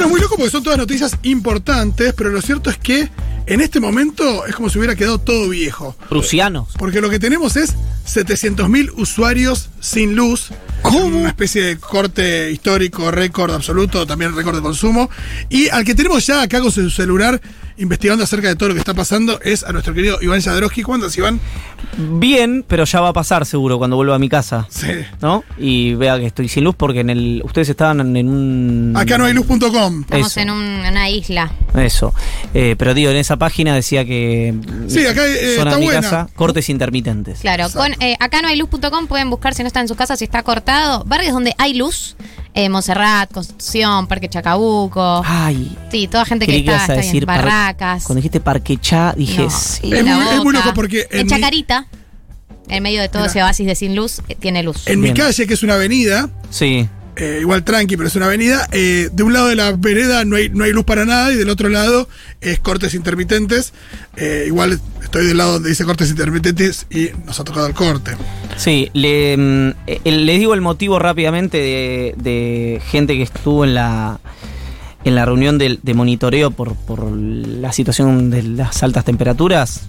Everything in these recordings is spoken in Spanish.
Bueno, muy loco porque son todas noticias importantes, pero lo cierto es que en este momento es como si hubiera quedado todo viejo. Prusianos. Porque lo que tenemos es 700.000 usuarios sin luz. ¿Cómo? Una especie de corte histórico, récord absoluto, también récord de consumo. Y al que tenemos ya acá con su celular investigando acerca de todo lo que está pasando es a nuestro querido Iván Jadrowski. ¿Cuándo andas, Iván? Bien, pero ya va a pasar seguro cuando vuelva a mi casa. Sí. ¿No? Y vea que estoy sin luz porque en el. Ustedes estaban en un. Acá no hay luz.com. Estamos en un- una isla. Eso. Eh, pero digo, en esa página decía que. Sí, acá, eh, zona está de mi buena. casa, cortes intermitentes. Claro, con eh, acá no hay luz.com pueden buscar si no está en su casa, si está cortado. Barrios donde hay luz. Eh, Monserrat, Constitución, Parque Chacabuco. Ay. Sí, toda gente que está, está decir en par- barracas. Cuando dijiste Parquechá, dije No. sí. Es muy- es muy Boca. loco porque en En mi- Chacarita, en medio de todo Mira. ese oasis de sin luz, eh, tiene luz. En Bien. mi calle, que es una avenida, Sí. Eh, igual tranqui, pero es una avenida, eh, de un lado de la vereda no hay, no hay luz para nada y del otro lado es cortes intermitentes. Eh, igual estoy del lado donde dice cortes intermitentes y nos ha tocado el corte. Sí, le, mm, les digo el motivo rápidamente de, de gente que estuvo en la en la reunión de, de monitoreo por, por la situación de las altas temperaturas.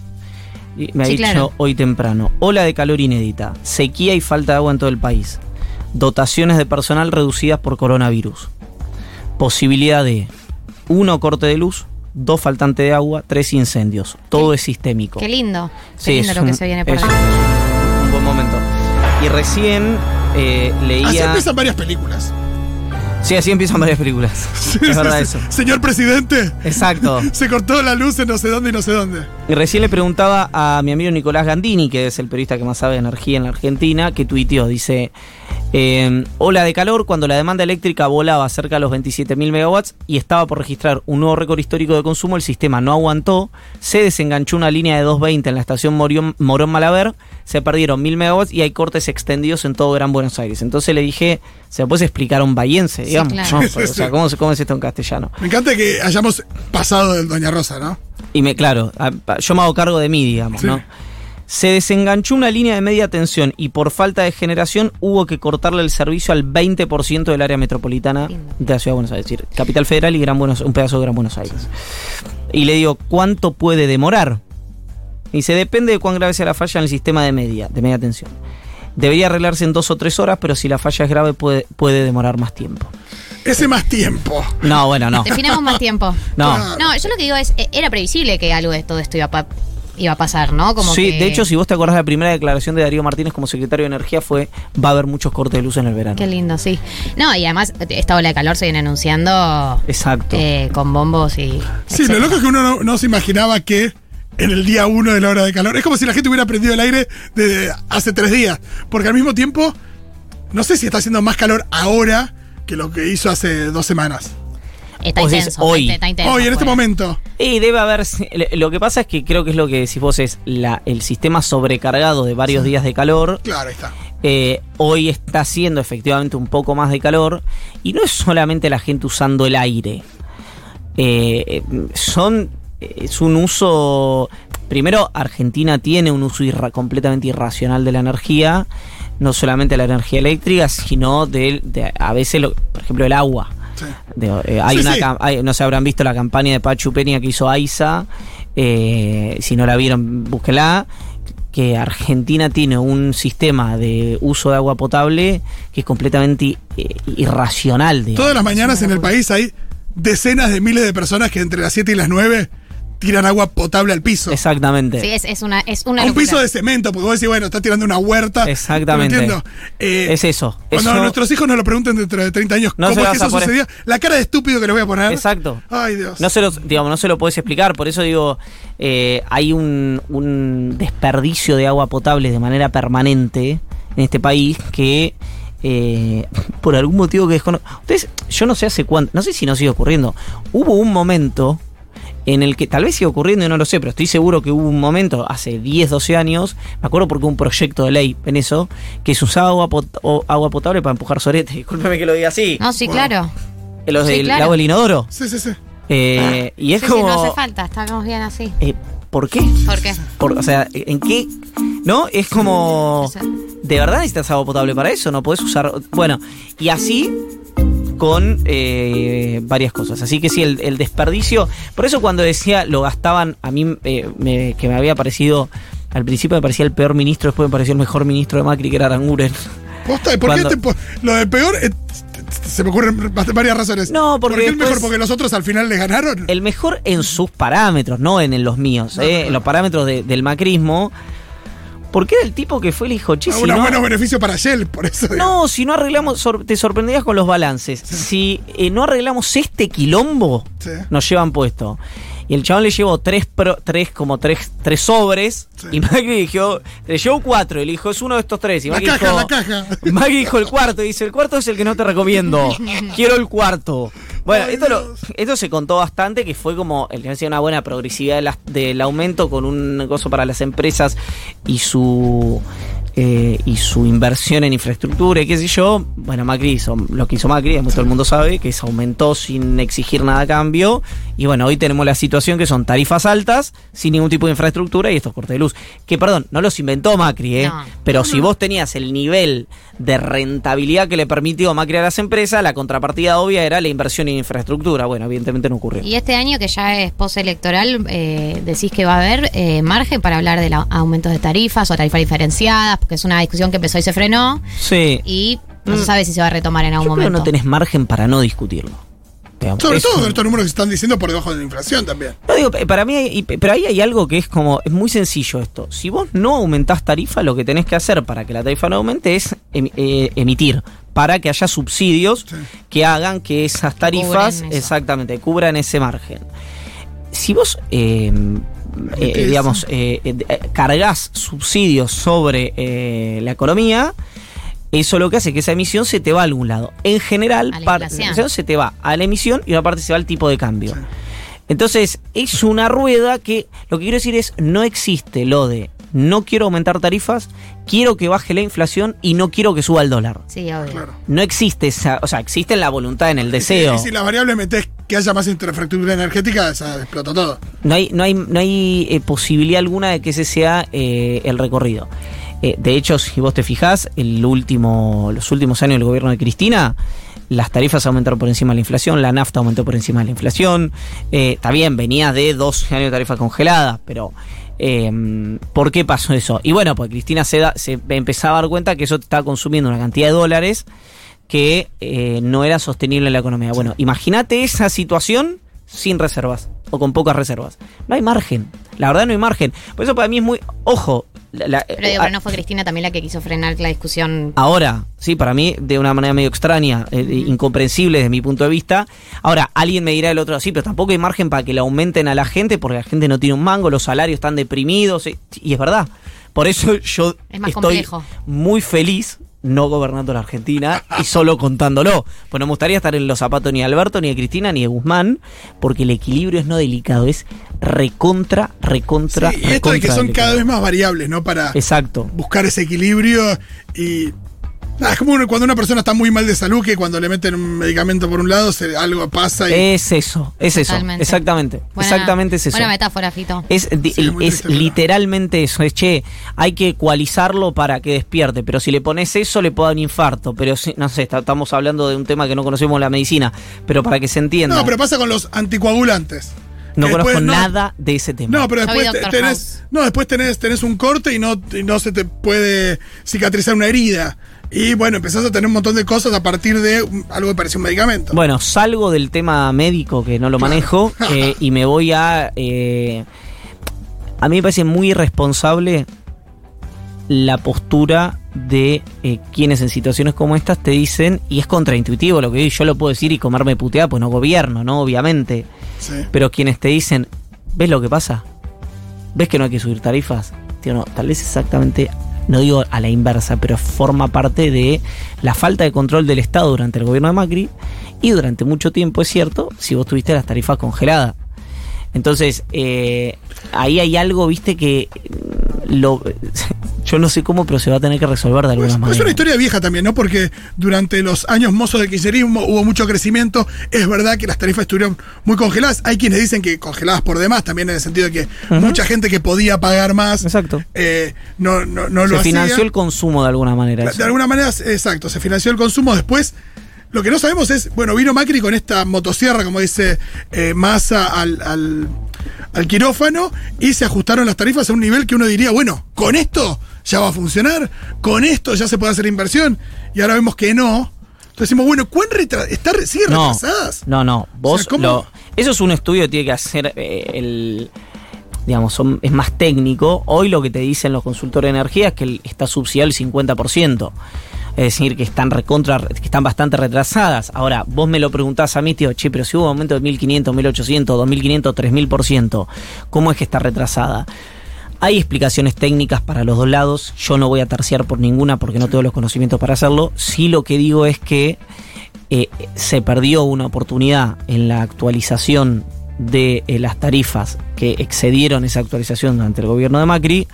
Me ha Sí, dicho claro. hoy temprano, ola de calor inédita, sequía y falta de agua en todo el país, dotaciones de personal reducidas por coronavirus, posibilidad de uno corte de luz, dos faltante de agua, tres incendios, todo es sistémico. Qué lindo. Qué Sí, lindo es lo que un- se viene por es un buen momento. Y recién eh, Así leía. empiezan varias películas. Sí, así empiezan varias películas. Sí, es sí, verdad sí. eso. Señor presidente, Exacto. se cortó la luz en no sé dónde y no sé dónde. Y recién le preguntaba a mi amigo Nicolás Gandini, que es el periodista que más sabe de energía en la Argentina, que tuiteó, dice, eh, ola de calor cuando la demanda eléctrica volaba cerca de los 27.000 megawatts y estaba por registrar un nuevo récord histórico de consumo, el sistema no aguantó, se desenganchó una línea de 220 en la estación Morión- Morón Malaver, se perdieron 1.000 megawatts y hay cortes extendidos en todo Gran Buenos Aires. Entonces le dije, ¿se lo puedes explicar a un bahiense? Sí, Digamos, claro. ¿no? Sí, sí, O sea. ¿cómo, se- ¿cómo es esto en castellano? Me encanta que hayamos pasado del Doña Rosa, ¿no? Y me, claro, yo me hago cargo de mí, digamos, Sí. ¿no? Se desenganchó una línea de media tensión y por falta de generación hubo que cortarle el servicio al 20% del área metropolitana de la ciudad de Buenos Aires, es decir, Capital Federal y Gran Buenos, un pedazo de Gran Buenos Aires. Y le digo, ¿cuánto puede demorar? Y dice, depende de cuán grave sea la falla en el sistema de media, de media tensión. Debería arreglarse en dos o tres horas, pero si la falla es grave puede, puede demorar más tiempo. Ese más tiempo. No, bueno, no. Definamos más tiempo. No. Claro. No, yo lo que digo es, eh, era previsible que algo de todo esto iba a, iba a pasar, ¿no? Como sí, que- de hecho, si vos te acordás, la primera declaración de Darío Martínez como secretario de Energía fue va a haber muchos cortes de luz en el verano. Qué lindo, sí. No, y además esta ola de calor se viene anunciando Exacto. eh, con bombos y... Sí, lo loco es que uno no, no se imaginaba que en el día uno de la hora de calor. Es como si la gente hubiera prendido el aire desde hace tres días. Porque al mismo tiempo, no sé si está haciendo más calor ahora que lo que hizo hace dos semanas. Está Vos intenso. hoy. Está, está intenso Hoy, en este momento. Y debe haber. Lo que pasa es que creo que es lo que decís vos, es la, el sistema sobrecargado de varios días de calor. Claro, ahí está. eh, hoy está haciendo efectivamente un poco más de calor. Y no es solamente la gente usando el aire. Eh, eh, son. Es un uso. Primero, Argentina tiene un uso irra- completamente irracional de la energía. No solamente la energía eléctrica, sino de, de- a veces, lo- por ejemplo, el agua. Sí. Eh, hay Sí, una sí. cam- hay- no se habrán visto la campaña de Pachu Peña que hizo AISA. eh, si no la vieron, búsquela. Que Argentina tiene un sistema de uso de agua potable que es completamente eh, irracional. digamos. Todas las mañanas en el país hay decenas de miles de personas que entre las 7 y las 9 tiran agua potable al piso. Exactamente. Sí, es, es una, es una un piso de cemento, porque vos decís, bueno, está tirando una huerta. Exactamente. No entiendo. Eh, es eso. Cuando Eso- nuestros hijos nos lo pregunten dentro de 30 años, No ¿cómo es que eso poner- sucedía? La cara de estúpido que le voy a poner. Exacto. Ay, Dios. No se lo, digamos, no se lo puedes explicar, por eso digo, eh, hay un, un desperdicio de agua potable de manera permanente en este país que eh, por algún motivo que desconozco. Ustedes, yo no sé hace cuánto, no sé si nos sigue ocurriendo. Hubo un momento en el que tal vez sigue ocurriendo y no lo sé, pero estoy seguro que hubo un momento hace 10, 12 años, me acuerdo porque hubo un proyecto de ley en eso, que se usaba agua, pot- o- agua potable para empujar sorete. Discúlpeme que lo diga así. No, sí, Bueno. claro. Los sí, del claro. agua del inodoro. Sí, sí, sí. Eh, y es Sí, sí, como. no hace falta, estamos bien así. eh, ¿Por qué? ¿Por qué? Por- o sea, ¿en qué? ¿No? Es como. ¿De verdad necesitas agua potable para eso? No podés usar. Bueno, y así con eh, varias cosas. Así que sí, el, el desperdicio. Por eso cuando decía lo gastaban, a mí eh, me- que me había parecido. Al principio me parecía el peor ministro, después me pareció el mejor ministro de Macri, que era Aranguren. Posta, ¿y ¿Por qué te lo de peor? eh, se me ocurren varias razones. No, porque ¿Por qué el mejor? Porque los otros al final les ganaron. El mejor en sus parámetros, no en, en los míos, No, eh, no, los parámetros de- del macrismo. Porque era el tipo que fue el hijo Ah, chis. unos buenos beneficios para Shell, por eso. digo. No, si no arreglamos, sor- te sorprenderías con los balances. Si eh, no arreglamos este quilombo, Sí. nos llevan puesto. Y el chabón le llevó tres, pro- tres como tres, tres sobres. Sí. Y Macri dijo, le llevó cuatro. Y le dijo, es uno de estos tres. Y La Macri caja, dijo, la caja. Macri dijo el cuarto. Y dice, el cuarto es el que no te recomiendo. Quiero el cuarto. Bueno, esto, lo- esto se contó bastante, que fue como el que hacía una buena progresividad de las- del aumento con un gozo para las empresas y su eh, y su inversión en infraestructura y qué sé yo. Bueno, Macri hizo lo que hizo Macri, como todo el mundo sabe, que es aumentó sin exigir nada a cambio. Y bueno, hoy tenemos la situación que son tarifas altas, sin ningún tipo de infraestructura y estos cortes de luz. Que perdón, no los inventó Macri, ¿eh? No. Pero si vos tenías el nivel de rentabilidad que le permitió Macri a las empresas, la contrapartida obvia era la inversión en infraestructura. Bueno, evidentemente no ocurrió. Y este año que ya es postelectoral, eh, decís que va a haber eh, margen para hablar de la- aumentos de tarifas o tarifas diferenciadas, porque es una discusión que empezó y se frenó Sí. y no se sabe si se va a retomar en algún Yo creo que momento. no tenés margen para no discutirlo. Digamos, Sobre es todo un- con estos números que se están diciendo por debajo de la inflación también. No digo, eh, para mí, hay- pero ahí hay algo que es como, es muy sencillo esto. Si vos no aumentás tarifa, lo que tenés que hacer para que la tarifa no aumente es em- eh, emitir, para que haya subsidios Sí. que hagan que esas tarifas, eso. exactamente, cubran ese margen. Si vos, eh, eh, digamos, eh, eh, cargas subsidios sobre eh, la economía, eso lo que hace es que esa emisión se te va a algún lado. En general, A la par- inflación. se te va a la emisión y una parte se va al tipo de cambio. Sí. Entonces, es una rueda que lo que quiero decir es, no existe lo de no quiero aumentar tarifas, quiero que baje la inflación y no quiero que suba el dólar. Sí, obvio. Claro. No existe esa, o sea, existe la voluntad en el deseo. Y si la variable metes que haya más infraestructura energética, se explota todo. No hay, no hay, no hay eh, posibilidad alguna de que ese sea eh, el recorrido. Eh, de hecho, si vos te fijás, el último, los últimos años del gobierno de Cristina, las tarifas aumentaron por encima de la inflación, la nafta aumentó por encima de la inflación. Eh, está bien, venía de 12 años de tarifa congelada, pero eh, ¿por qué pasó eso? Y bueno, pues Cristina se, empezaba a dar cuenta que eso estaba consumiendo una cantidad de dólares que eh, no era sostenible en la economía. Bueno, imagínate esa situación sin reservas o con pocas reservas. No hay margen. La verdad no hay margen. Por eso para mí es muy... Ojo. La- Pero digo, a- pero no fue Cristina también la que quiso frenar la discusión. Ahora, sí, para mí de una manera medio extraña, eh, eh, incomprensible desde mi punto de vista. Ahora, alguien me dirá el otro, sí, pero tampoco hay margen para que le aumenten a la gente porque la gente no tiene un mango, los salarios están deprimidos, eh, y es verdad. Por eso yo Es más estoy complejo. muy feliz no gobernando la Argentina y solo contándolo. Pues no me gustaría estar en los zapatos ni de Alberto, ni de Cristina, ni de Guzmán, porque el equilibrio es no delicado, es recontra, recontra, Sí, y esto de recontra que son delicado. cada vez más variables, ¿no? Para Exacto. buscar ese equilibrio y. es como uno- cuando una persona está muy mal de salud que cuando le meten un medicamento por un lado se, algo pasa y. Es eso, es eso. Totalmente. Exactamente. Buena- exactamente es eso. Buena metáfora, Fito. Es, Sí, es literalmente eso. Es che, hay que ecualizarlo para que despierte. Pero si le pones eso, le puede dar un infarto. Pero si- no sé, está- estamos hablando de un tema que no conocemos la medicina. Pero para que se entienda, no, no, pero pasa con los anticoagulantes. Conozco después no- nada de ese tema. No, pero después te- tenés, no, después tenés, tenés un corte y no, y no se te puede cicatrizar una herida. Y bueno, empezás a tener un montón de cosas a partir de un- algo que parece un medicamento. Bueno, salgo del tema médico que no lo manejo eh, y me voy a. eh, a mí me parece muy irresponsable la postura de eh, quienes en situaciones como estas te dicen, y es contraintuitivo lo que yo lo puedo decir y comerme puteada, pues no gobierno, ¿no? Obviamente. Sí. Pero quienes te dicen, ¿ves lo que pasa? ¿Ves que no hay que subir tarifas? Tío, no, tal vez exactamente, no digo a la inversa, pero forma parte de la falta de control del Estado durante el gobierno de Macri y durante mucho tiempo, es cierto, si vos tuviste las tarifas congeladas. Entonces, eh, ahí hay algo, viste, que lo, yo no sé cómo, pero se va a tener que resolver de alguna Pues, manera. es una historia vieja también, ¿no? Porque durante los años mozos del kirchnerismo hubo mucho crecimiento. Es verdad que las tarifas estuvieron muy congeladas. Hay quienes dicen que congeladas por demás, también en el sentido de que mucha gente que podía pagar más Exacto. eh, no, no, no lo se hacía. financió el consumo de alguna manera. De eso. alguna manera, exacto, se financió el consumo. Después, Lo que no sabemos es, bueno, vino Macri con esta motosierra, como dice eh, Massa, al, al, al quirófano y se ajustaron las tarifas a un nivel que uno diría, bueno, con esto ya va a funcionar, con esto ya se puede hacer inversión, y ahora vemos que no. Entonces decimos, bueno, ¿cuán retra está, ¿sigue No, retrasadas? no, no. Vos O sea, ¿cómo? lo- eso es un estudio que tiene que hacer eh, el. Digamos, son- es más técnico. Hoy lo que te dicen los consultores de energía es que está subsidiado el 50%. Es decir, que están recontra, que están bastante retrasadas. Ahora, vos me lo preguntás a mí, tío, che, pero si hubo un aumento de 1500, 1800, 2500, 3000%, ¿cómo es que está retrasada? Hay explicaciones técnicas para los dos lados. Yo no voy a terciar por ninguna porque no tengo los conocimientos para hacerlo. Sí lo que digo es que eh, se perdió una oportunidad en la actualización de eh, las tarifas que excedieron esa actualización durante el gobierno de Macri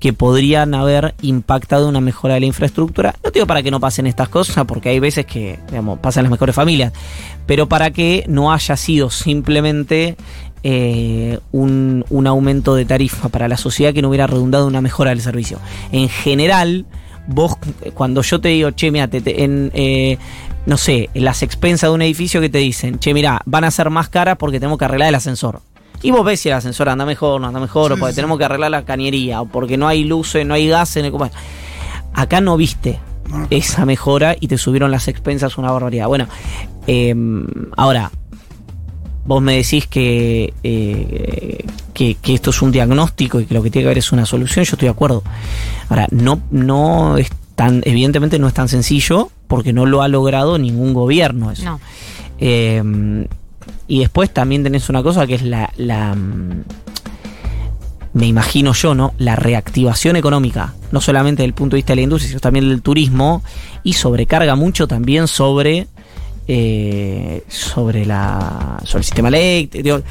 que podrían haber impactado una mejora de la infraestructura. No digo para que no pasen estas cosas, porque hay veces que pasan las mejores familias, pero para que no haya sido simplemente eh, un, un aumento de tarifa para la sociedad que no hubiera redundado en una mejora del servicio. En general, vos, cuando yo te digo, che, mira, te- te- en, eh, no sé, en las expensas de un edificio que te dicen, che, mira, van a ser más caras porque tenemos que arreglar el ascensor. Y vos ves si el ascensor anda mejor, no anda mejor, o porque sí. tenemos que arreglar la cañería, o porque no hay luces, no hay gas en el... Acá no viste esa mejora y te subieron las expensas una barbaridad. Bueno, eh, ahora, vos me decís que, eh, que, que esto es un diagnóstico y que lo que tiene que haber es una solución, yo estoy de acuerdo. Ahora, no, no es tan, evidentemente no es tan sencillo porque no lo ha logrado ningún gobierno eso. No. Eh, y después también tenés una cosa que es la, la, mm, me imagino yo, ¿no? La reactivación económica, no solamente desde el punto de vista de la industria, sino también del turismo, y sobrecarga mucho también sobre, eh, sobre la, sobre el sistema eléctrico.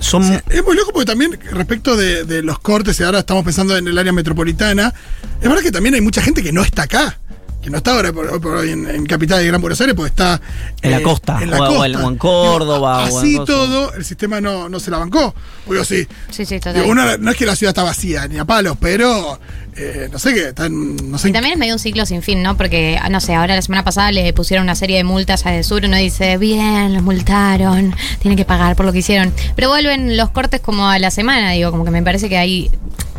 Son, Sí, es muy loco porque también respecto de, de los cortes, y ahora estamos pensando en el área metropolitana, es verdad que también hay mucha gente que no está acá, que no está ahora por, hoy por hoy en, en Capital de Gran Buenos Aires, porque está En la costa, en la o- o costa. en- o en Córdoba, Digo, o en así todo, el sistema no, no se la bancó. Digo, sí. Sí, sí, total. Digo, una- no es que la ciudad está vacía, ni a palos, pero eh, no sé qué, están, no sé Y también es medio un ciclo sin fin, ¿no? Porque, no sé, ahora la semana pasada le pusieron una serie de multas a Desur y uno dice, bien, los multaron, tienen que pagar por lo que hicieron. Pero vuelven los cortes como a la semana, digo, como que me parece que ahí,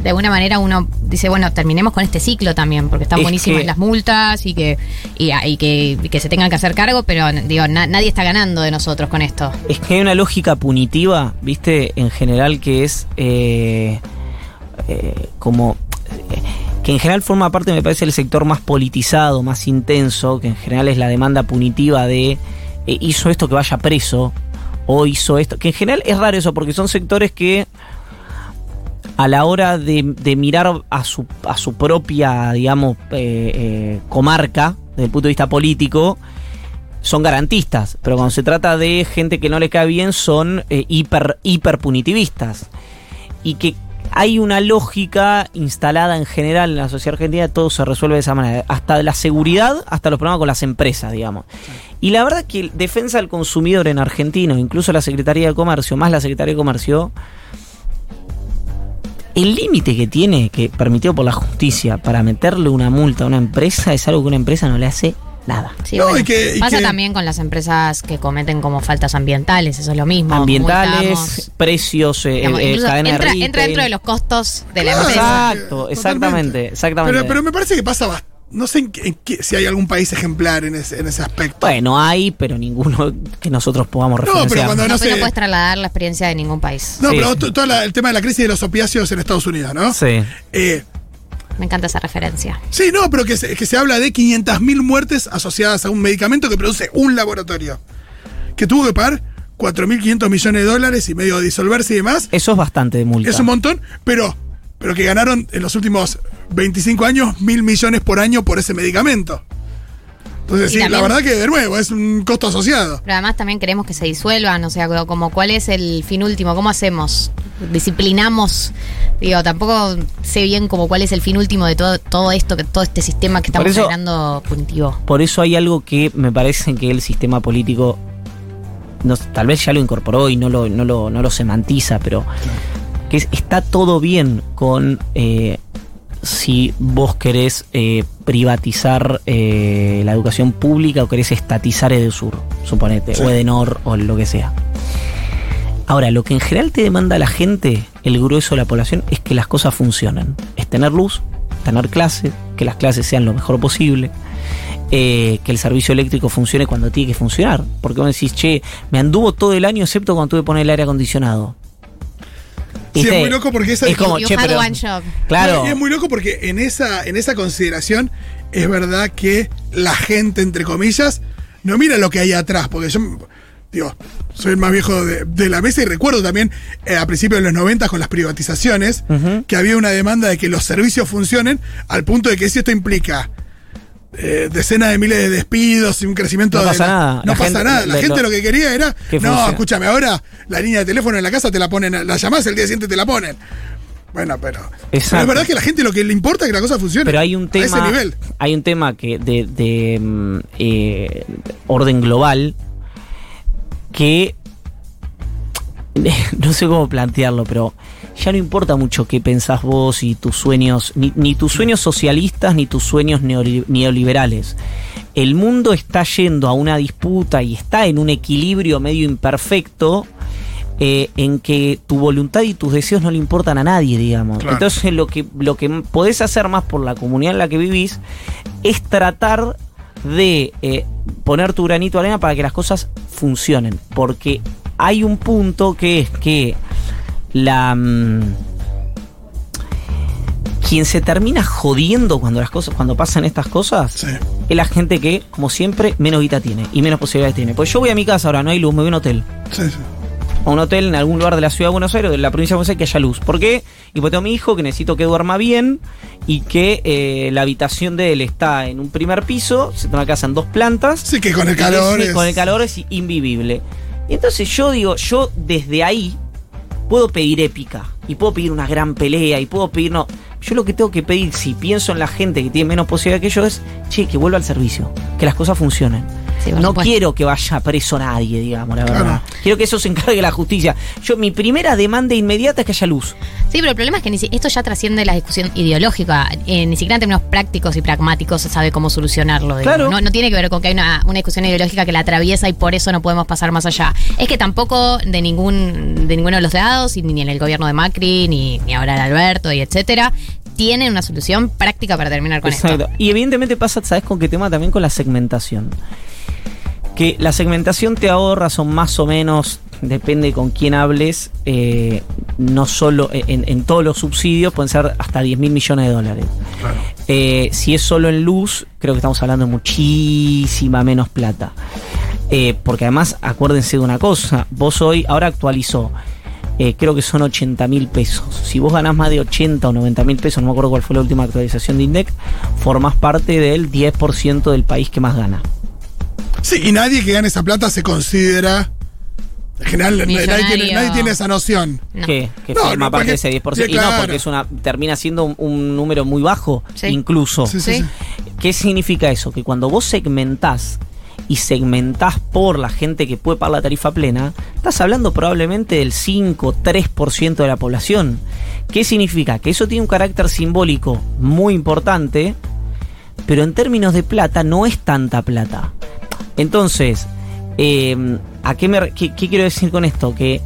de alguna manera, uno dice, bueno, terminemos con este ciclo también, porque están Es buenísimas que- las multas y que, y, y que, y que se tengan que hacer cargo, pero, digo, na- nadie está ganando de nosotros con esto. Es que hay una lógica punitiva, viste, en general que es eh, eh, como que en general forma parte, me parece, el sector más politizado, más intenso, que en general es la demanda punitiva de eh, hizo esto que vaya preso o hizo esto, que en general es raro eso porque son sectores que a la hora de, mirar a su, propia, digamos, eh, eh, comarca, desde el punto de vista político, son garantistas, pero cuando se trata de gente que no le cae bien son hiper, hiper punitivistas. Y que hay una lógica instalada en general en la sociedad argentina, todo se resuelve de esa manera, hasta la seguridad, hasta los problemas con las empresas, digamos. Y la verdad que defensa del consumidor en Argentina, incluso la Secretaría de Comercio, más la Secretaría de Comercio, el límite que tiene, que permitido por la justicia, para meterle una multa a una empresa es algo que una empresa no le hace nada. Sí, No, bueno, y que- y pasa que- también con las empresas que cometen como faltas ambientales, eso es lo mismo. Ambientales, multamos. precios, eh, Digamos, eh, cadena de entra, retail. entra dentro de los costos de la Claro. empresa. Exacto, exactamente, exactamente. Pero, pero me parece que pasa bastante. No sé en qué- en qué- si hay algún país ejemplar en ese, en ese aspecto. Bueno, hay, pero ninguno que nosotros podamos pero referenciar. cuando- No, no pero sé. no puedes trasladar la experiencia de ningún país. No, Sí, pero todo la- el tema de la crisis de los opiáceos en Estados Unidos, ¿no? Sí. Eh, Me encanta esa referencia. sí, no, pero que se, que se habla de 500.000 muertes asociadas a un medicamento que produce un laboratorio. Que tuvo que pagar 4.500 millones de dólares y medio de disolverse y demás. Eso es bastante de multa. Es un montón, pero, pero que ganaron en los últimos 25 años mil millones por año por ese medicamento. Entonces, Y sí, la verdad que de nuevo es un costo asociado. Pero además también queremos que se disuelvan, o sea, como cuál es el fin último, cómo hacemos, disciplinamos, digo, tampoco sé bien como cuál es el fin último de todo, todo esto, que todo este sistema que estamos eso- generando punitivo. Por eso hay algo que me parece que el sistema político no, tal vez ya lo incorporó y no lo, no lo, no lo semantiza, pero que es- está todo bien con eh, si vos querés eh, privatizar eh, la educación pública o querés estatizar Edesur, suponete, Sí. o Edenor o lo que sea. Ahora, lo que en general te demanda la gente, el grueso de la población, es que las cosas funcionen. Es tener luz, tener clases, que las clases sean lo mejor posible, eh, que el servicio eléctrico funcione cuando tiene que funcionar. Porque vos decís, che, me anduvo todo el año excepto cuando tuve que poner el aire acondicionado. Sí, es muy loco porque esa- es como, You che, pero- one job. Claro. Y es muy loco porque en esa, en esa consideración es verdad que la gente, entre comillas, no mira lo que hay atrás. Porque yo, digo, soy el más viejo de, de la mesa y recuerdo también eh, a principios de los 90 con las privatizaciones que había una demanda de que los servicios funcionen al punto de que si esto implica eh, decenas de miles de despidos y un crecimiento No pasa la- nada. No La pasa gente- nada. La gente lo- lo que quería era. No, escúchame, ahora la línea de teléfono en la casa te la ponen, la llamás, el día siguiente te la ponen. Bueno, pero. pero es verdad que a la gente lo que le importa es que la cosa funcione. Pero hay un A ese tema. nivel. Hay un tema que de, de, mm, eh, orden global que no sé cómo plantearlo, pero ya no importa mucho qué pensás vos y tus sueños, ni, ni tus sueños socialistas ni tus sueños neoli- neoliberales. El mundo está yendo a una disputa y está en un equilibrio medio imperfecto eh, en que tu voluntad y tus deseos no le importan a nadie, digamos. Claro. Entonces lo que, lo que podés hacer más por la comunidad en la que vivís es tratar de eh, poner tu granito de arena para que las cosas funcionen. Porque hay un punto que es que la... mm, quien se termina jodiendo cuando las cosas, cuando pasan estas cosas, Sí. es la gente que, como siempre, menos guita tiene y menos posibilidades tiene. Pues yo voy a mi casa ahora, no hay luz, me voy a un hotel. Sí, sí. A un hotel en algún lugar de la ciudad de Buenos Aires o de la provincia de Buenos Aires que haya luz. ¿Por qué? Y porque tengo a mi hijo que necesito que duerma bien y que eh, la habitación de él está en un primer piso, se una casa en dos plantas. Sí, que con el calor. es- con el calor es invivible. Y entonces yo digo, yo desde ahí puedo pedir épica y puedo pedir una gran pelea y puedo pedir no. Yo lo que tengo que pedir, si pienso en la gente que tiene menos posibilidad que yo, es, che, que vuelva al servicio, que las cosas funcionen. Sí, no supuesto. quiero que vaya preso nadie, digamos, la Claro. verdad. Quiero que eso se encargue la justicia. Yo, mi primera demanda inmediata es que haya luz. Sí, pero el problema es que ni si- esto ya trasciende la discusión ideológica. Eh, ni siquiera en términos prácticos y pragmáticos se sabe cómo solucionarlo. Claro. No, no tiene que ver con que hay una, una discusión ideológica que la atraviesa y por eso no podemos pasar más allá. Es que tampoco de ningún de ninguno de los lados, y ni en el gobierno de Macri, ni, ni ahora de Alberto, y etcétera, tienen una solución práctica para terminar con Exacto. esto. Y evidentemente pasa, ¿sabes con qué tema? También con la segmentación. Que la segmentación te ahorra, son más o menos, depende con quién hables, eh, no solo en, en todos los subsidios, pueden ser hasta 10 mil millones de dólares. Claro. Eh, si es solo en luz, creo que estamos hablando de muchísima menos plata. Eh, porque además, acuérdense de una cosa, vos hoy, ahora actualizó, eh, creo que son 80 mil pesos. Si vos ganás más de 80 o 90 mil pesos, no me acuerdo cuál fue la última actualización de INDEC, formás parte del 10% del país que más gana. Sí, y nadie que gane esa plata se considera. En general, nadie tiene, Millonario. nadie tiene esa noción. No. que, que No, forma no, parte porque- de ese 10%. sí, Y no, porque es una termina siendo un, un número muy bajo, Sí. incluso. Sí, sí, Sí. sí. ¿Qué significa eso? Que cuando vos segmentás y segmentás por la gente que puede pagar la tarifa plena, estás hablando probablemente del 5, 3% de la población. ¿Qué significa? Que eso tiene un carácter simbólico muy importante, pero en términos de plata no es tanta plata. Entonces, eh, ¿a qué quiero decir con esto? Que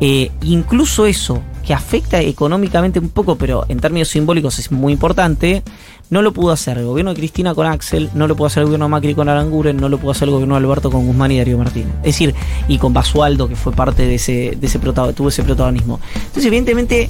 eh, incluso eso, que afecta económicamente un poco, pero en términos simbólicos es muy importante, no lo pudo hacer el gobierno de Cristina con Axel, no lo pudo hacer el gobierno de Macri con Aranguren, no lo pudo hacer el gobierno de Alberto con Guzmán y Darío Martínez. Es decir, y con Basualdo, que fue parte de ese, de ese protagonismo, tuvo ese protagonismo. Entonces, evidentemente,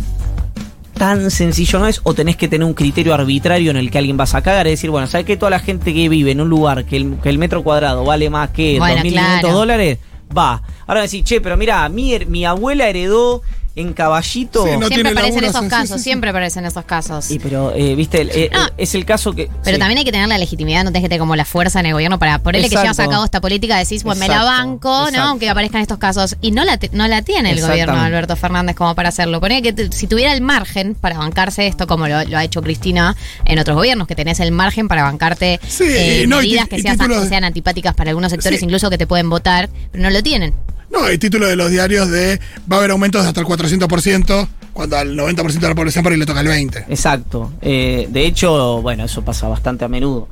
tan sencillo no es, o tenés que tener un criterio arbitrario en el que alguien va a cagar, es decir, bueno, ¿sabes que toda la gente que vive en un lugar que el, que el metro cuadrado vale más que Bueno, 2.500 claro. dólares? Va. Ahora decís, che, pero mira, mi, mi abuela heredó en caballito. Sí, no siempre aparecen esos sí, sí, casos, sí. siempre aparecen esos casos. Y pero, eh, viste, el- eh, No. es el caso que. Pero sí. también hay que tener la legitimidad, no tenés que tener como la fuerza en el gobierno para por él que llevas a cabo esta política, decís, bueno, me la Exacto, banco, ¿no? Aunque aparezcan estos casos. Y no la, te- no la tiene el gobierno. Alberto Fernández como para hacerlo. Ponía que si tuviera el margen para bancarse esto, como lo, lo ha hecho Cristina en otros gobiernos, que tenés el margen para bancarte Sí, eh, no, medidas que y seas- títulos sean antipáticas para algunos sectores, Sí. incluso que te pueden votar, pero no lo tienen. No, hay títulos de los diarios de va a haber aumentos de hasta el 400% cuando al 90% de la población por ahí le toca el 20%. Exacto. Eh, de hecho, bueno, eso pasa bastante a menudo.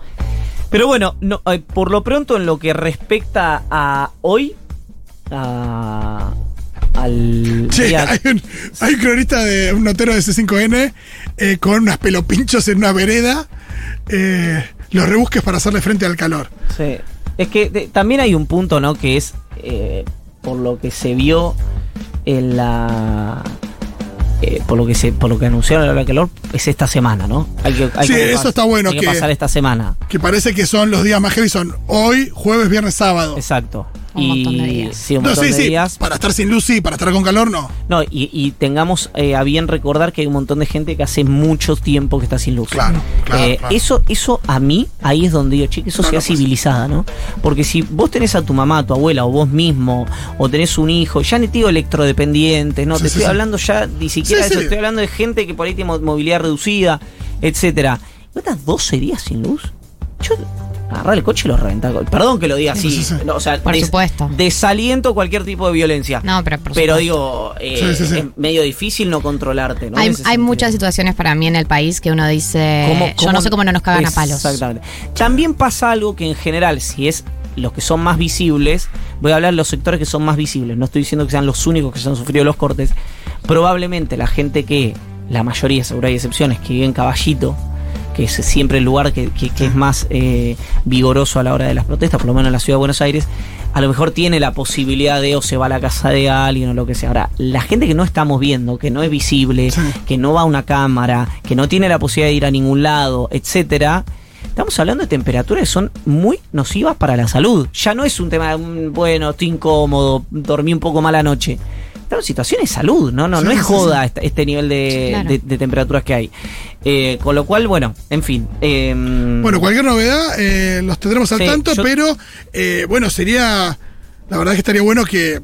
Pero bueno, no, eh, por lo pronto en lo que respecta a hoy, a, al... Día- hay un, hay un cronista de un notero de C5N eh, con unas pelopinchos en una vereda. eh, los rebusques para hacerle frente al calor. Sí. Es que de- también hay un punto, ¿no? Que es por lo que se vio en la. eh, por lo que se, por lo que anunciaron la calor, es esta semana, ¿no? Hay que, hay Sí, que eso está bueno, Hay que, que- pasar esta semana. Que parece que son los días más heavy, son hoy, jueves, viernes, sábado. Exacto. Un montón de días. Sí, un No, montón sí, de sí, días. para estar sin luz sí, para estar con calor no. No, y, y tengamos eh, a bien recordar que hay un montón de gente que hace mucho tiempo que está sin luz. Claro, claro, Eh, claro. Eso, eso a mí, ahí es donde digo, che, que No, sociedad no pasa. civilizada, ¿no? Porque si vos tenés a tu mamá, a tu abuela, o vos mismo, o tenés un hijo, ya ni te digo electrodependientes, no, Sí, te sí, estoy sí. hablando ya ni siquiera Sí, de eso, sí. estoy hablando de gente que por ahí tiene mo- movilidad reducida, etcétera. ¿No estás 12 días sin luz? Yo agarrar el coche y lo reventa. Perdón que lo diga así. Sí, sí, sí. no, o sea, Por supuesto. Desaliento cualquier tipo de violencia. No, pero por Pero supuesto. digo, eh, Sí, sí, sí. es medio difícil no controlarte, hay, muchas situaciones para mí en el país que uno dice, ¿Cómo- yo no sé cómo no nos cagan a palos. Exactamente. También pasa algo que en general, si es los que son más visibles, voy a hablar de los sectores que son más visibles, no estoy diciendo que sean los únicos que se han sufrido los cortes, probablemente la gente que, la mayoría, seguro hay excepciones, que vive en Caballito, que es siempre el lugar que, que- que es más eh, vigoroso a la hora de las protestas, por lo menos en la ciudad de Buenos Aires, a lo mejor tiene la posibilidad de o se va a la casa de alguien o lo que sea. Ahora, la gente que no estamos viendo, que no es visible, Sí. que no va a una cámara, que no tiene la posibilidad de ir a ningún lado, etcétera, estamos hablando de temperaturas que son muy nocivas para la salud. Ya no es un tema de, mm, bueno, estoy incómodo, dormí un poco mal anoche. Estamos en situación de salud, ¿no? No, Sí, no es sí, joda sí. Este, este nivel de, Claro. de- de temperaturas que hay. Eh, con lo cual, bueno, en fin. eh, Bueno, cualquier novedad eh, los tendremos al Sí, tanto, yo- pero eh, bueno, sería. La verdad es que estaría bueno que,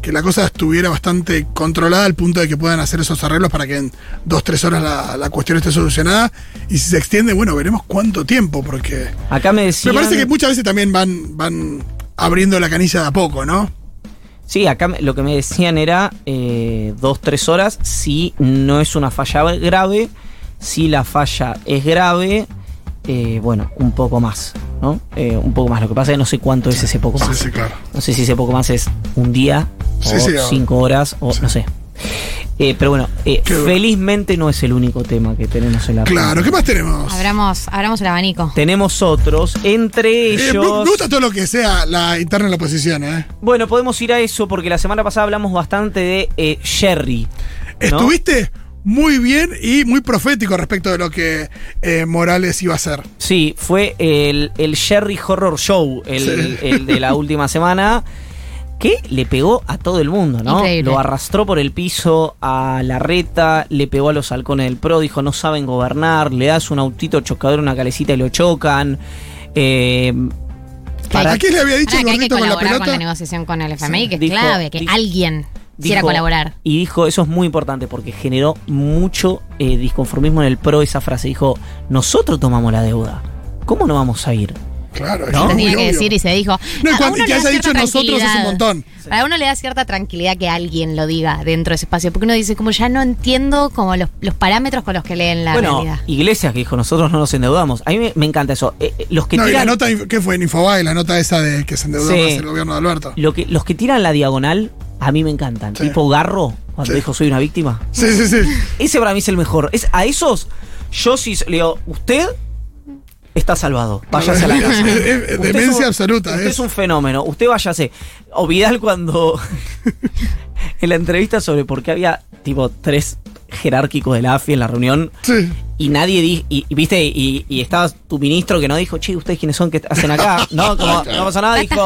que la cosa estuviera bastante controlada al punto de que puedan hacer esos arreglos para que en dos, tres horas la, la cuestión esté solucionada. Y si se extiende, bueno, veremos cuánto tiempo, porque. acá me decían... Me parece que muchas veces también van, van abriendo la canilla de a poco, ¿no? Sí, acá me- lo que me decían era eh, dos, tres horas si no es una falla grave. Si la falla es grave, eh, bueno, un poco más, ¿no? Eh, un poco más. Lo que pasa es que no sé cuánto es ese poco Sí, más. sí, claro. No sé si ese poco más es un día, Sí, o sí, o- cinco horas, o no sé. Eh, pero bueno, eh, bueno. felizmente no es el único tema que tenemos en la Claro, ¿qué más tenemos? Abramos, abramos el abanico. Tenemos otros, entre Eh, me, ellos... me gusta todo lo que sea la interna de la oposición, ¿eh? Bueno, podemos ir a eso porque la semana pasada hablamos bastante de eh, Sherry. ¿no? Estuviste muy bien y muy profético respecto de lo que eh, Morales iba a hacer. Sí, fue el, el Sherry Horror Show, el, Sí. el de la última semana, que le pegó a todo el mundo, ¿no? Increíble. Lo arrastró por el piso a la reta, le pegó a los halcones del PRO, dijo no saben gobernar, le das un autito chocador a una calecita y lo chocan. Eh, para ¿A quién le había dicho Ahora el que hay que con la colaborar con la, negociación con el FMI, que es Dijo- clave, que dijo- alguien quisiera dijo- colaborar. Y dijo, eso es muy importante porque generó mucho eh, disconformismo en el PRO esa frase. Dijo, nosotros tomamos la deuda. ¿Cómo no vamos a ir? Claro, No. es Tenía que obvio. decir y se dijo. No, y A cuando- uno y que le da haya dicho cierta nosotros es un tranquilidad. montón. Para uno le da cierta tranquilidad que alguien lo diga dentro de ese espacio, porque uno dice, como ya no entiendo como los, los parámetros con los que leen la bueno, realidad. Iglesias que dijo, nosotros no nos endeudamos. A mí me, me encanta eso. Eh, eh, los que No, y la nota, ¿qué fue en Infobae? La nota esa de que se endeudó Sí. más el gobierno de Alberto. Lo que, los que tiran la diagonal, a mí me encantan. Sí. Tipo Garro, cuando Sí. dijo soy una víctima. Sí, sí, sí. Ese para mí es el mejor. Es, a esos, yo sí le digo, usted está salvado. Váyase a la casa. Demencia un- absoluta, Usted es. es un fenómeno. Usted váyase. O Vidal cuando en la entrevista sobre por qué había tipo tres jerárquicos de la AFI en la reunión Sí. y nadie di, y, y, viste y, y estaba tu ministro que no dijo che ustedes quiénes son que hacen acá no como no pasa nada dijo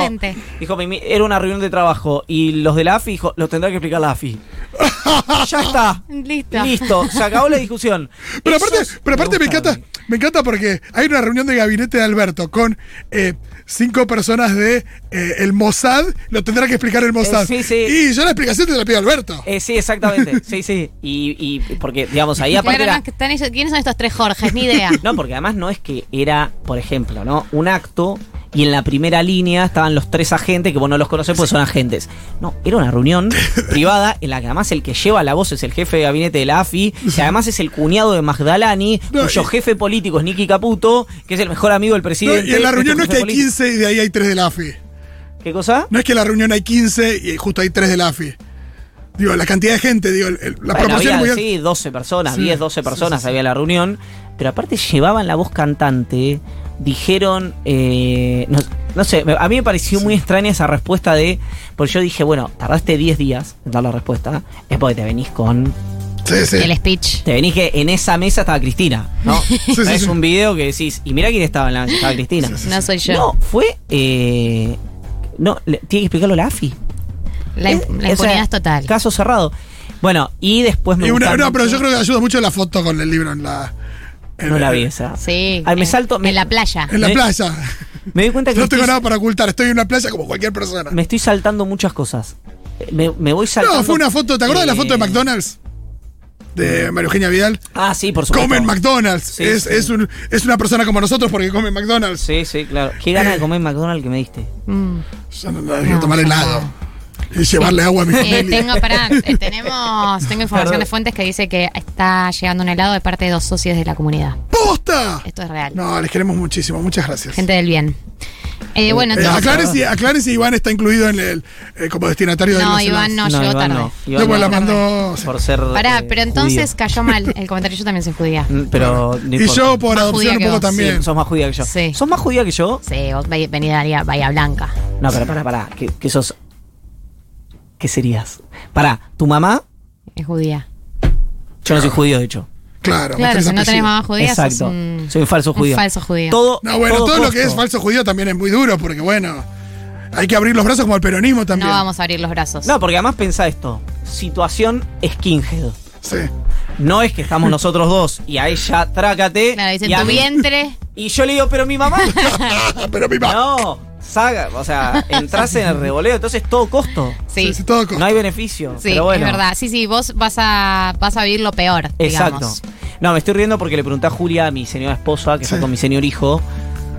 dijo "Mi- mi- era una reunión de trabajo y los de la AFI dijo lo tendrá que explicar la AFI ya está Listo. listo se acabó la discusión Pero Esos aparte, pero aparte me, encanta, me encanta porque hay una reunión de gabinete de Alberto con eh, cinco personas de eh, el Mossad, lo tendrá que explicar el Mossad. sí, sí. Y yo la explicación te la pido a Alberto. Eh, sí exactamente sí sí y, y porque digamos ahí aparte Claro, era- no, que están ellos- ¿Quiénes son estos tres Jorges? Ni idea. No, porque además no es que era, por ejemplo, ¿no? Un acto y en la primera línea estaban los tres agentes, que vos no los conocés porque son agentes. No, era una reunión privada en la que además el que lleva la voz es el jefe de gabinete de la AFI, que además es el cuñado de Magdalani, No, cuyo y- jefe político es Nicky Caputo, que es el mejor amigo del No, presidente. y en la reunión no es que hay jefe 15 y de ahí hay 3 de la AFI. ¿Qué cosa? No es que en la reunión hay 15 y justo hay 3 de la AFI. Digo, la cantidad de gente, digo, el- el- la Bueno, proporción había, muy sí, 12 personas, Sí, 10, 12 sí, personas sí, sí. había en la reunión, pero aparte llevaban la voz cantante, dijeron, eh, no, no sé, a mí me pareció muy extraña esa respuesta de, porque yo dije, bueno, tardaste 10 días en dar la respuesta, es porque te venís con, Sí, sí. El speech. te venís que en esa mesa estaba Cristina, ¿no? sí, es sí. un video que decís, y mira quién estaba en la mesa, estaba Cristina. No soy yo. No, fue, eh, no, le- tiene que explicarlo la AFI. La, la o sea, impunidad es total. Caso cerrado. Bueno, y después me Y una- no, pero yo creo que ayuda mucho la foto con el libro en la. En No la el- vi esa. Sí. Ay, me en- salto. me- En la playa. En la Me- playa. Me doy cuenta que No tengo estoy, nada para ocultar, estoy en una playa como cualquier persona. me estoy saltando muchas cosas. Me, me voy saltando. No, fue una foto, ¿te acuerdas de la foto de Eh, McDonald's? De María Eugenia Vidal. Ah, sí, por supuesto. Comen McDonald's. Sí, es, sí. Es, un- es una persona como nosotros porque come McDonald's. Sí, sí, claro. Qué gana Eh. de comer McDonald's que me diste. Mm. Yo no, no, quiero No, tomar helado. Y llevarle agua a mi Eh, familia. tengo, pará, eh, tenemos, tengo información de fuentes que dice que está llegando un helado de parte de dos socios de la comunidad. ¡Posta! Esto es real. No, les queremos muchísimo. Muchas gracias. Gente del bien. Eh, bueno, Eh, entonces. aclaren, si, aclaren si Iván está incluido en el eh, como destinatario de No, Iván no, llegó Iván tarde. no. Iván No, la mandó. Por ser. Pará, eh, pero entonces judío. cayó mal el comentario. Yo también soy judía. Mm, Pero. no Y importa. yo por Más adopción un que poco vos. también. Sí, sos más judía que yo. Sí. ¿Sos más judía que yo? Sí, vos ve- venís de Bahía, Blanca. No, pero pará, pará. ¿Qué, qué sos? ¿Qué serías? Pará, ¿tu mamá? Es judía. Yo no soy judío, de hecho. Claro, Claro, si no tenés mamá judía, sos Exacto. un, Soy un falso un judío. falso judío. Todo, No, bueno, todo, lo que es falso judío también es muy duro, porque bueno, hay que abrir los brazos como el peronismo también. No vamos a abrir los brazos. No, porque además pensá esto. Situación skinhead. Sí. No es que estamos nosotros dos y a ella trácate. Claro, dice y a tu mí- vientre. Y yo le digo, pero mi mamá. Pero mi mamá. no, saga, o sea, entras en el revoleo, entonces todo costo. Sí, Sí, sí, todo con- No hay beneficio. sí, pero bueno. es verdad. Sí, sí, vos vas a, vas a vivir lo peor, Exacto. digamos. No, me estoy riendo porque le pregunté a Julia, a mi señora esposa, que está con mi señor hijo,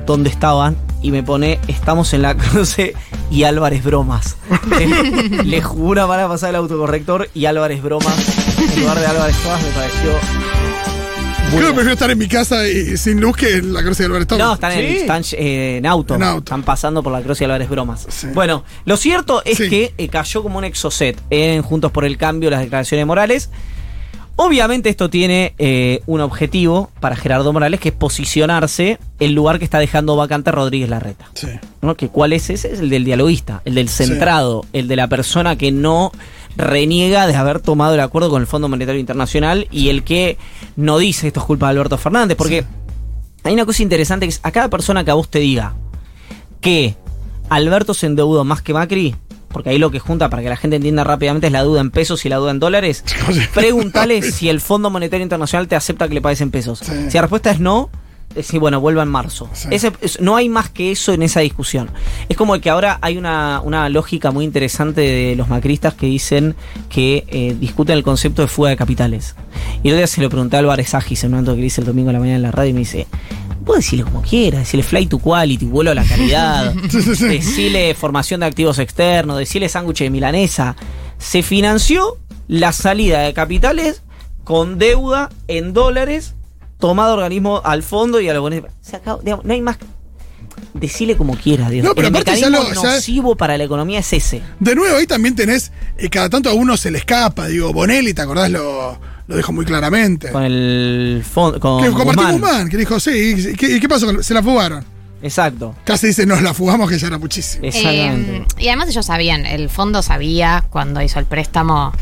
dónde estaban. Y me pone, estamos en la cruce y Álvarez Bromas. le, le juro para pasar el autocorrector y Álvarez Bromas. En lugar de Álvarez Bromas me pareció. Creo que prefiero estar en mi casa y sin luz que en la cruz de Álvarez No, están, en, Sí. están, eh, en auto. En auto. Están pasando por la Cruz y Álvarez Bromas. Sí. Bueno, lo cierto es Sí. que eh, cayó como un exocet en Juntos por el Cambio las declaraciones morales. Obviamente esto tiene eh, un objetivo para Gerardo Morales, que es posicionarse el lugar que está dejando vacante Rodríguez Larreta. Sí. ¿no? Que ¿Cuál es ese? Es el del dialoguista, el del centrado, el de la persona que no reniega de haber tomado el acuerdo con el Fondo Monetario Internacional y el que no dice esto es culpa de Alberto Fernández, porque Sí. hay una cosa interesante que es a cada persona que a vos te diga que Alberto se endeudó más que Macri, porque ahí lo que junta para que la gente entienda rápidamente es la duda en pesos y la duda en dólares, pregúntale si el Fondo Monetario Internacional te acepta que le pagues en pesos. Sí. Si la respuesta es no, decir, bueno, vuelva en marzo. Sí. Ese- es- no hay más que eso en esa discusión. Es como que ahora hay una, una lógica muy interesante de los macristas que dicen que eh, discuten el concepto de fuga de capitales. Y el otro día se lo pregunté a Álvarez Agis en un acto que le hice el domingo a la mañana en la radio y me dice, vos decirle como quieras, decirle fly to quality, vuelo a la calidad, Sí, sí, sí. decirle formación de activos externos, decirle sándwich de milanesa. Se financió la salida de capitales con deuda en dólares tomado organismo al fondo y a bonos. Se acabó, digamos, no hay más. Decirle como quieras, Dios. No, pero el ya mecanismo lo- ya- nocivo para la economía es ese. De nuevo, ahí también tenés, eh, cada tanto a uno se le escapa, digo, Bonelli, ¿te acordás? Lo, lo dijo muy claramente. Con el fondo. Con, que, con Martín Guzmán. Que dijo, sí, ¿y qué, y qué pasó? Se la fugaron. Exacto. Casi dice, nos la fugamos, que ya era muchísimo. Exactamente. Eh, y además ellos sabían, el fondo sabía cuando hizo el préstamo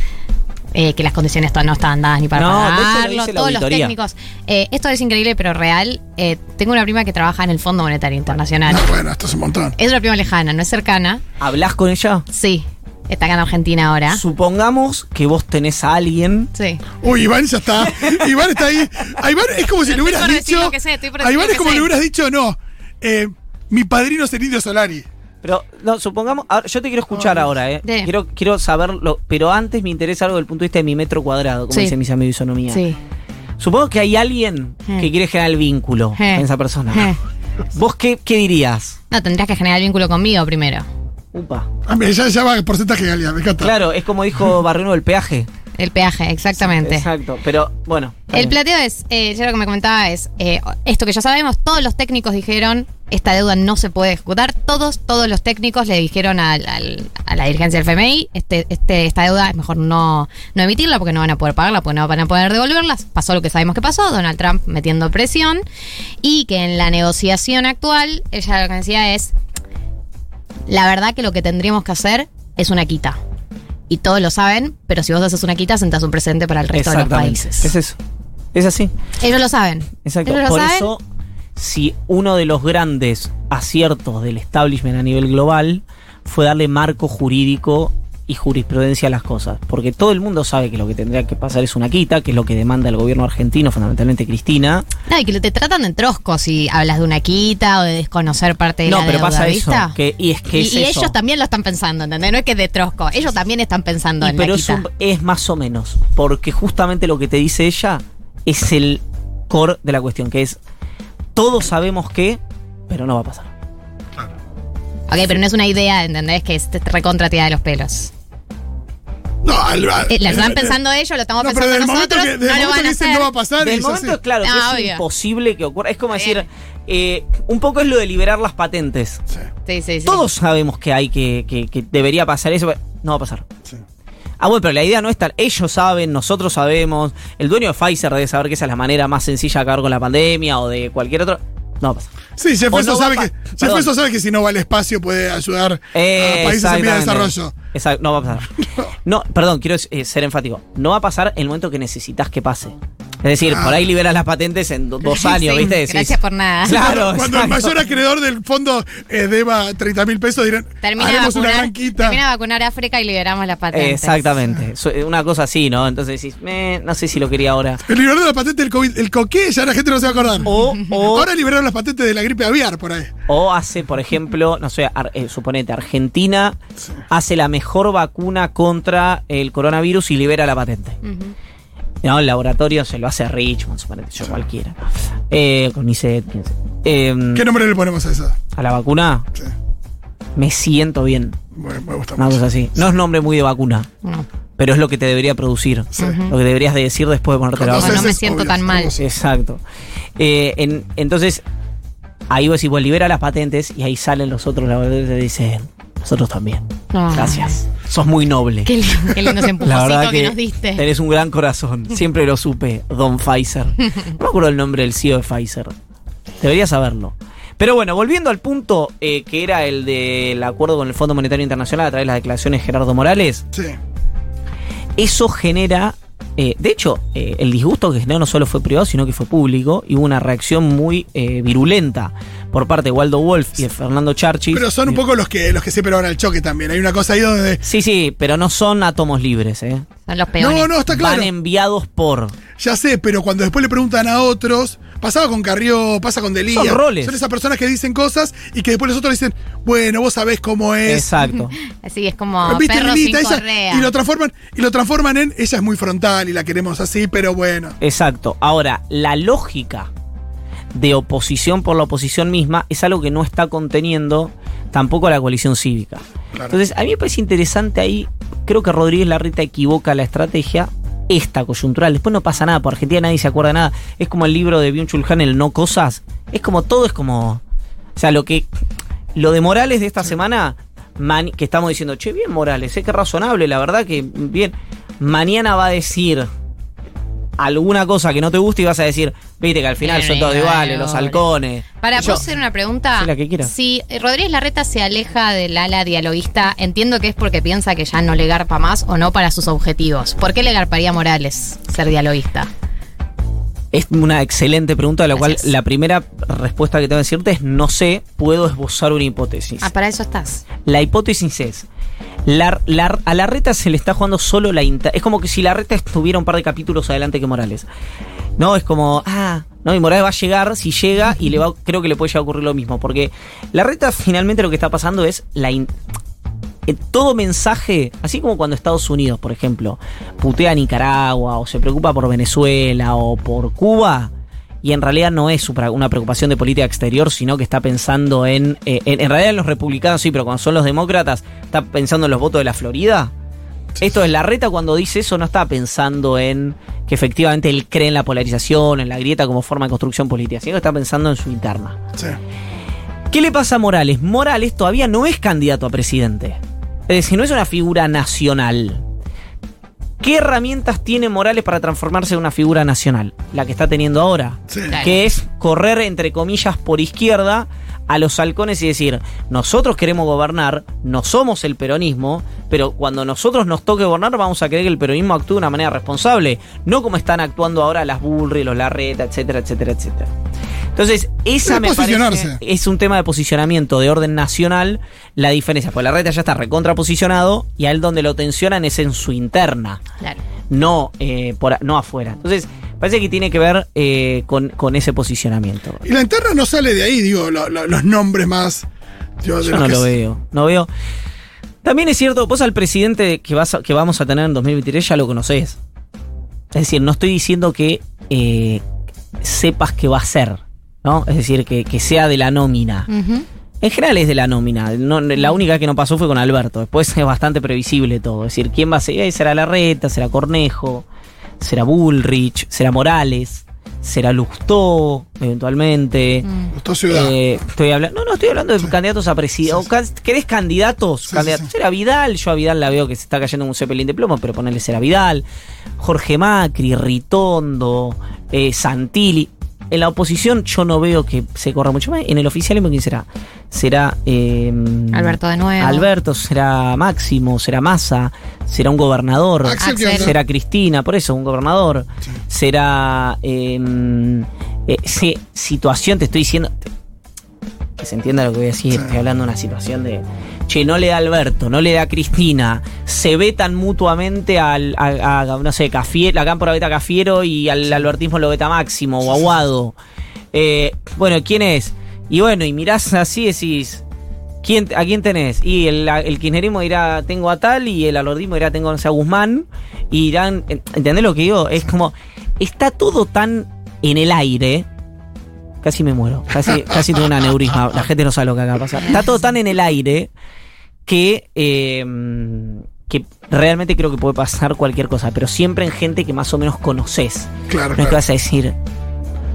eh, que las condiciones no estaban dadas ni para No, lo pagarlo, la todos los técnicos. Eh, esto es increíble, pero real. Eh, tengo una prima que trabaja en el Fondo Monetario Internacional. No, bueno, esto es un montón. Es una prima lejana, no es cercana. ¿Hablas con ella? Sí, está acá en Argentina ahora. Supongamos que vos tenés a alguien. Sí. Uy, Iván ya está. Iván está ahí. A Iván es como si le Estoy hubieras dicho. lo que sé, a Iván lo es como sé. le hubieras dicho, no. eh, mi padrino es el Indio Solari. Pero, no, supongamos. ahora, yo te quiero escuchar ahora, ¿eh? De. Quiero, quiero saberlo. Pero antes me interesa algo del punto de vista de mi metro cuadrado, como Sí. dice mis amigos de isonomía. Sí. Supongo que hay alguien Eh. que quiere generar el vínculo Eh. con esa persona. Eh. ¿Vos qué, qué dirías? No, tendrías que generar vínculo conmigo primero. Upa. Ah, ya va el porcentaje de calidad, me encanta. Claro, es como dijo Barreno del peaje. El peaje, exactamente. Exacto, pero bueno. El plateo es, eh, ya lo que me comentaba es, eh, esto que ya sabemos, todos los técnicos dijeron, esta deuda no se puede ejecutar, todos, todos los técnicos le dijeron al- al- a la dirigencia del FMI, este, este, esta deuda es mejor no, no emitirla porque no van a poder pagarla, porque no van a poder devolverla. Pasó lo que sabemos que pasó, Donald Trump metiendo presión, y que en la negociación actual, ella lo que decía es, la verdad que lo que tendríamos que hacer es una quita. Y todos lo saben, pero si vos haces una quita, sentás un presente para el resto de los países. Es eso. Es así. Ellos lo saben. Exacto. Ellos lo Por saben. eso, si uno de los grandes aciertos del establishment a nivel global fue darle marco jurídico y jurisprudencia a las cosas. Porque todo el mundo sabe que lo que tendría que pasar es una quita, que es lo que demanda el gobierno argentino, fundamentalmente Cristina. No, y que te tratan de trosco si hablas de una quita o de desconocer parte de no, la pero deuda, pasa eso. Que, y es que y es y eso. ellos también lo están pensando, ¿entendés? No es que de trosco, ellos también están pensando Y en pero la es, quita. un- es más o menos. Porque justamente lo que te dice ella es el core de la cuestión, que es todos sabemos que, pero no va a pasar. Ok, pero no es una idea, ¿entendés? Que es recontra tira de los pelos. No, al- al- Eh, la están eh, pensando ellos, lo estamos No, pero pensando desde el momento nosotros, que, desde no momento van que a dicen no va a pasar, Del es momento, así. claro, que Ah, es obvio. imposible que ocurra. Es como decir, eh, un poco es lo de liberar las patentes. Sí, Sí, sí, sí. Todos sabemos que hay que, que, que debería pasar eso, pero no va a pasar. sí. Ah, bueno, pero la idea no es tal. Ellos saben, nosotros sabemos. El dueño de Pfizer debe saber que esa es la manera más sencilla de acabar con la pandemia o de cualquier otro. No va a pasar. Sí, Jeff no sabe, que, Jeff sabe que si no va al espacio puede ayudar a países en vía de desarrollo. Exacto, no va a pasar. No, perdón, quiero eh, ser enfático. No va a pasar el momento que necesitas que pase. Es decir, Ah. por ahí liberas las patentes en do- dos años, Sí, ¿viste? Decís, Gracias por nada. Claro, Cuando el mayor acreedor del fondo eh, deba 30 mil pesos, dirán, Termina de, haremos una vacunar, gran quita. termina de vacunar a África y liberamos las patentes. Exactamente. So- Una cosa así, ¿no? Entonces decís, "Meh, no sé si lo quería ahora. El liberaron la patente del COVID. El coqué, ya la gente no se va a acordar. O, o, Ahora liberaron las patentes de la gripe aviar por ahí. o hace, por ejemplo, no sé, ar- eh, suponete, Argentina hace la mejor vacuna contra el coronavirus y libera la patente. Ujú. No, el laboratorio se lo hace Richmond, suponete, yo cualquiera. Eh, con ICET, quién sé. Eh, ¿Qué nombre le ponemos a esa? a la vacuna Sí. me siento bien. Bueno, me gusta Una mucho. cosa así. No es nombre muy de vacuna, No. pero es lo que te debería producir. Sí. Lo que deberías de decir después de ponerte la vacuna. no me siento obvio, tan mal. Exacto. Eh, en- entonces, ahí vos decís, bueno, libera las patentes y ahí salen los otros laboratorios y te dicen, nosotros también. Ah. Gracias. Sos muy noble. Qué, lindo- qué lindo ese La empujoncito verdad que, que, nos diste. tenés un gran corazón. Siempre lo supe, Don Pfizer. No me acuerdo el nombre del CEO de Pfizer. Debería saberlo. Pero bueno, volviendo al punto eh, que era el del acuerdo con el Fondo Monetario Internacional a través de las declaraciones de Gerardo Morales, Sí. eso genera. eh, de hecho, eh, el disgusto que generó no solo fue privado, sino que fue público y hubo una reacción muy eh, virulenta por parte de Waldo Wolf y de Fernando Charchis. Pero son un poco los que, los que siempre van al choque también. Hay una cosa ahí donde. Sí, sí, pero no son átomos libres, ¿eh? Son los peones. No, no, está claro. Van enviados por. Ya sé, pero cuando después le preguntan a otros, pasaba con Carrió, pasa con Delía. Son roles. Son esas personas que dicen cosas y que después los otros dicen, bueno, vos sabés cómo es. Exacto. Así es como ¿Viste, perro Lilita? sin Esa- correa. y lo transforman, y lo transforman en ella es muy frontal y la queremos así, pero bueno. Exacto. Ahora, la lógica de oposición por la oposición misma es algo que no está conteniendo tampoco a la coalición cívica. Claro. Entonces, a mí me parece interesante ahí, creo que Rodríguez Larreta equivoca la estrategia, esta coyuntural. Después no pasa nada, por Argentina nadie se acuerda de nada. Es como el libro de Byung Chul Han, el no cosas. Es como todo, es como... O sea, lo que... Lo de Morales de esta semana, que estamos diciendo, che, bien Morales, sé que es razonable, la verdad que bien. Mañana va a decir alguna cosa que no te guste y vas a decir, viste que al final son todos iguales, los halcones. Para, ¿puedo hacer una pregunta? La que. Si Rodríguez Larreta se aleja del ala dialoguista, entiendo que es porque piensa que ya no le garpa más o no para sus objetivos. ¿Por qué le garparía a Morales ser dialoguista? Es una excelente pregunta, de la Gracias. cual la primera respuesta que tengo que decirte es no sé, puedo esbozar una hipótesis. Ah, para eso estás. La hipótesis es, la, la- a la reta se le está jugando solo la... inter- es como que si la reta estuviera un par de capítulos adelante que Morales. No, es como, ah, no, y Morales va a llegar, si llega, y le va, creo que le puede llegar a ocurrir lo mismo, porque la reta finalmente lo que está pasando es la... in- todo mensaje, así como cuando Estados Unidos, por ejemplo, putea a Nicaragua o se preocupa por Venezuela o por Cuba, y en realidad no es una preocupación de política exterior, sino que está pensando en, eh, en. en realidad los republicanos sí, pero cuando son los demócratas, está pensando en los votos de la Florida. Esto es la reta cuando dice eso, no está pensando en que efectivamente él cree en la polarización, en la grieta como forma de construcción política, sino que está pensando en su interna. Sí. ¿Qué le pasa a Morales? Morales todavía no es candidato a presidente. Es decir, no es una figura nacional. ¿Qué herramientas tiene Morales para transformarse en una figura nacional? La que está teniendo ahora. Sí. Que es correr, entre comillas, por izquierda a los halcones y decir, nosotros queremos gobernar, no somos el peronismo, pero cuando nosotros nos toque gobernar vamos a querer que el peronismo actúe de una manera responsable, no como están actuando ahora las Bullrich, los Larreta, etcétera, etcétera, etcétera. Entonces, esa Es me parece es un tema de posicionamiento de orden nacional, la diferencia, pues la reta ya está recontraposicionado y a él donde lo tensionan es en su interna Claro. no, eh, por, no afuera. Entonces, parece que tiene que ver eh, con, con ese posicionamiento. Y la interna no sale de ahí, digo, lo- lo- los nombres más. digo, Yo no lo veo. No veo. También es cierto, vos al presidente que, vas a- que vamos a tener en 2023 ya lo conocés. Es decir, no estoy diciendo que eh, sepas que va a ser, ¿no? Es decir, que, que sea de la nómina. En general es de la nómina. No- la única que no pasó fue con Alberto. Después es bastante previsible todo. Es decir, ¿quién va a ser? Eh, ¿Será Larreta? ¿Será Cornejo? ¿Será Bullrich? ¿Será Morales? ¿Será Lustó? Eventualmente. Mm. Ciudad. Eh, estoy hablando, no, no, estoy hablando de candidatos a presidente. Sí, ¿Querés candidatos? Sí, candidatos. sí, sí. Será Vidal, yo a Vidal la veo que se está cayendo en un cepelín de plomo, pero ponerle será Vidal. Jorge Macri, Ritondo, eh, Santilli. En la oposición yo no veo que se corra mucho más. En el oficialismo, ¿quién será? Será. eh, Alberto de nuevo. Alberto, será Máximo, será Massa, será un gobernador. Será Cristina, por eso, un gobernador. Será. eh, eh, situación, te estoy diciendo. Que se entienda lo que voy a decir. Sí. Estoy hablando de una situación de. Che, no le da Alberto, no le da Cristina. Se vetan mutuamente al. A, a, no sé, Cafiero, la cámpora veta a Cafiero y al albertismo lo veta Máximo o Aguado. Eh, bueno, ¿quién es? Y bueno, y mirás así decís. ¿Quién, ¿A quién tenés? Y el, el kirchnerismo dirá, tengo a tal, y el alordismo dirá, tengo no sé, a Guzmán. Y dirán, ¿entendés lo que digo? Es como, está todo tan en el aire. Casi me muero, casi, casi tengo un aneurisma. La gente no sabe lo que acaba de pasar. Está todo tan en el aire que, eh, que realmente creo que puede pasar cualquier cosa, pero siempre en gente que más o menos conoces. claro, No es que vas a decir,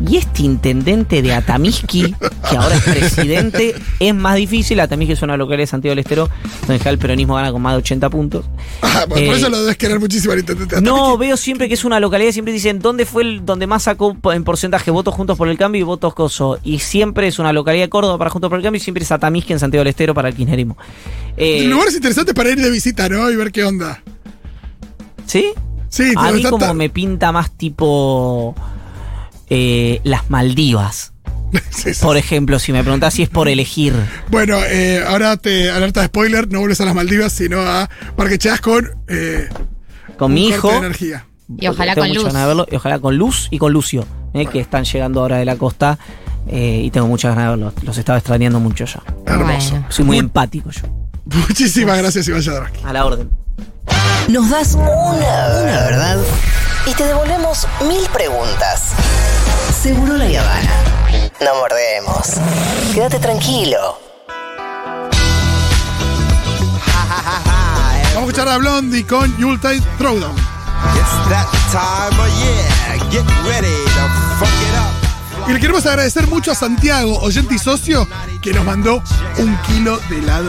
y este intendente de Atamisqui, que ahora es presidente, es más difícil. Atamisqui es una localidad de Santiago del Estero, donde ya el peronismo gana con más de 80 puntos. Ah, por, eh, eso lo debes querer muchísimo al intendente. No, veo siempre que es una localidad, siempre dicen, ¿dónde fue el donde más sacó en porcentaje votos Juntos por el Cambio y votos Coso? Y siempre es una localidad de Córdoba para Juntos por el Cambio y siempre es Atamisqui en Santiago del Estero para el kirchnerismo. Eh, Lugares interesantes para ir de visita, ¿no? Y ver qué onda. ¿Sí? Sí, A mí como me pinta más tipo eh, las Maldivas. Sí, sí. Por ejemplo, si me preguntás si es por elegir. Bueno, eh, ahora te alerta de spoiler, no vuelves a las Maldivas, sino a Parque Chas con eh, Con mi hijo. de energía. Y ojalá tengo con luz. ganas de verlo, y ojalá con Luz y con Lucio, eh, que están llegando ahora de la costa. eh, y tengo muchas ganas de verlos. Los estaba extrañando mucho ya. Hermoso. Bueno. Soy muy empático yo. Muchísimas gracias, Iván Jadrowski. A la orden. Nos das una, una verdad y te devolvemos mil preguntas. Seguro la Habana. No mordemos. Quédate tranquilo. Vamos a escuchar a Blondie con Yuletide Throwdown. It's that time of year. Get ready to fuck it up. Y le queremos agradecer mucho a Santiago, oyente y socio, que nos mandó un kilo de helado.